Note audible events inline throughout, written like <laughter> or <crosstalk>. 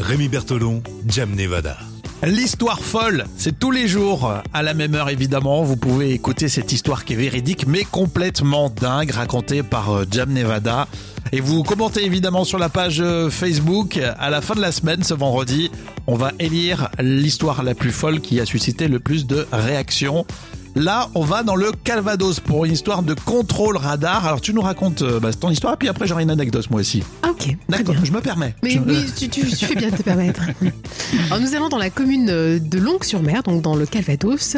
Rémi Bertolon, Jam Nevada. L'histoire folle, c'est tous les jours, à la même heure évidemment. Vous pouvez écouter cette histoire qui est véridique mais complètement dingue, racontée par euh, Jam Nevada. Et vous commentez évidemment sur la page euh, Facebook. À la fin de la semaine, ce vendredi, on va élire l'histoire la plus folle qui a suscité le plus de réactions. Là, on va dans le Calvados pour une histoire de contrôle radar. Alors, tu nous racontes euh, bah, ton histoire, puis après, j'aurai une anecdote moi aussi. Ok. très D'accord, bien. je me permets. Mais Je- oui, tu, tu- tu fais bien de te permettre. <laughs> Alors, nous allons dans la commune de Longues-sur-Mer, donc dans le Calvados.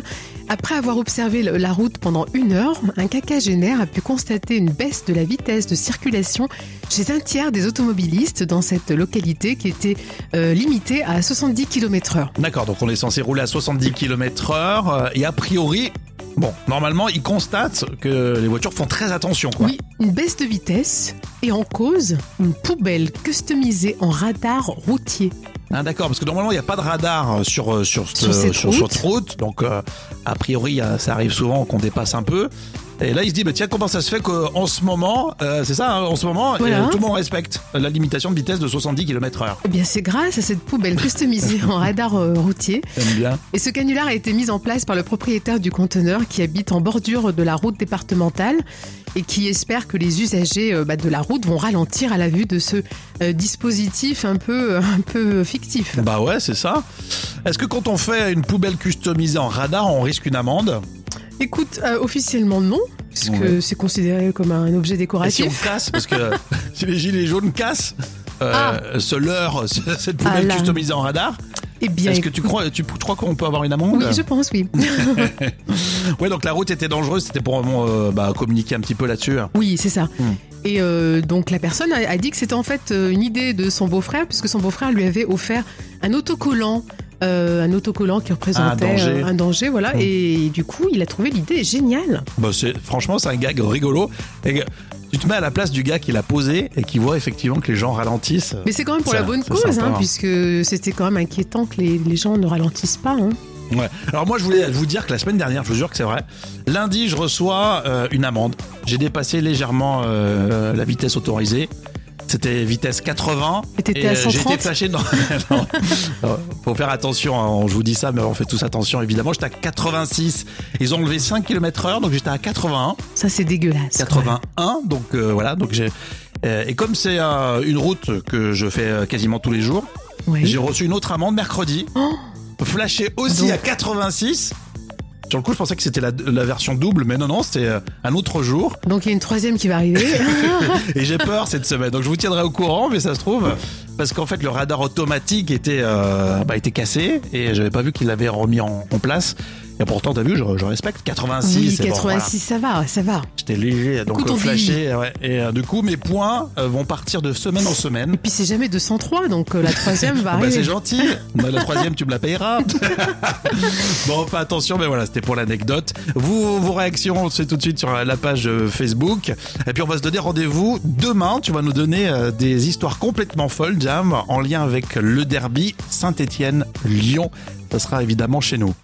Après avoir observé la route pendant une heure, un quinquagénaire a pu constater une baisse de la vitesse de circulation chez un tiers des automobilistes dans cette localité qui était euh, limitée à 70 km/h. D'accord, donc on est censé rouler à 70 km heure euh, et a priori, bon, normalement, ils constatent que les voitures font très attention, quoi. Oui, une baisse de vitesse et en cause, une poubelle customisée en radar routier. Hein, D'accord, parce que normalement, il n'y a pas de radar euh, sur, euh, sur, cette sur route. cette route, donc euh, a priori, euh, ça arrive souvent qu'on dépasse un peu. Et là, il se dit, bah, tiens, comment ça se fait qu'en ce moment, euh, c'est ça, hein, en ce moment, Voilà. euh, tout le monde respecte la limitation de vitesse de 70 km heure. Eh bien, c'est grâce à cette poubelle <laughs> customisée en radar euh, routier. J'aime bien. Et ce canular a été mis en place par le propriétaire du conteneur qui habite en bordure de la route départementale et qui espère que les usagers bah, de la route vont ralentir à la vue de ce euh, dispositif un peu, un peu fictif. Bah ouais, c'est ça. Est-ce que quand on fait une poubelle customisée en radar, on risque une amende? Écoute, euh, officiellement non, puisque Ouais. c'est considéré comme un objet Et si on décoratif. casse, parce que <laughs> si les gilets jaunes cassent, euh, Ah. se leurrent <laughs> cette poubelle Ah customisée en radar, Eh bien, est-ce que tu crois, tu crois qu'on peut avoir une amende oui, je pense, oui. <laughs> Ouais, donc la route était dangereuse, c'était pour euh, bah, communiquer un petit peu là-dessus. Oui, c'est ça. Hmm. Et euh, donc la personne a, a dit que c'était en fait euh, une idée de son beau-frère, puisque son beau-frère lui avait offert un autocollant. Euh, un autocollant qui représentait Un danger. euh, un danger, voilà. Hmm. Et du coup, il a trouvé l'idée géniale. Bah, c'est, franchement, c'est un gag rigolo. Et tu te mets à la place du gars qui l'a posé et qui voit effectivement que les gens ralentissent. Mais c'est quand même pour Ça, la bonne cause, sympa, hein, hein. puisque c'était quand même inquiétant que les, les gens ne ralentissent pas. hein. Ouais. Alors moi, je voulais vous dire que la semaine dernière, je vous jure que c'est vrai, lundi, je reçois euh, une amende. J'ai dépassé légèrement euh, la vitesse autorisée. C'était vitesse 80. Et t'étais à euh, J'ai 130? été flashé dans... <laughs> non. Non, Faut faire attention, hein, je vous dis ça, mais on fait tous attention évidemment. J'étais à 86. Ils ont enlevé 5 km heure, donc j'étais à 81. Ça, c'est dégueulasse. quand même. 81. Donc euh, voilà, donc j'ai... euh, et comme c'est euh, une route que je fais quasiment tous les jours, j'ai reçu une autre amende mercredi. Oh Flashé aussi Donc- à 86. Sur le coup, je pensais que c'était la, la version double, mais non, non, c'était euh, un autre jour. Donc il y a une troisième qui va arriver. <laughs> Et j'ai peur cette semaine. Donc je vous tiendrai au courant, mais ça se trouve, parce qu'en fait, le radar automatique était, euh, bah, était cassé et j'avais pas vu qu'il l'avait remis en, en place. Et pourtant, t'as vu, je, je respecte 86. oui, c'est bon, 86, ça va, ça va. J'étais léger, donc Écoute, flashé. ouais. Et euh, du coup, mes points euh, vont partir de semaine en semaine. Et puis c'est jamais 203, donc euh, la troisième va <laughs> Ah bah, arriver. c'est gentil. <laughs> Bah, la troisième, tu me la payeras. <laughs> bon, fais attention, mais voilà, c'était pour l'anecdote. Vous, vos réactions, c'est tout de suite sur la page Facebook. Et puis, on va se donner rendez-vous demain. Tu vas nous donner des histoires complètement folles, Jam, en lien avec le derby Saint-Étienne-Lyon. Ça sera évidemment chez nous.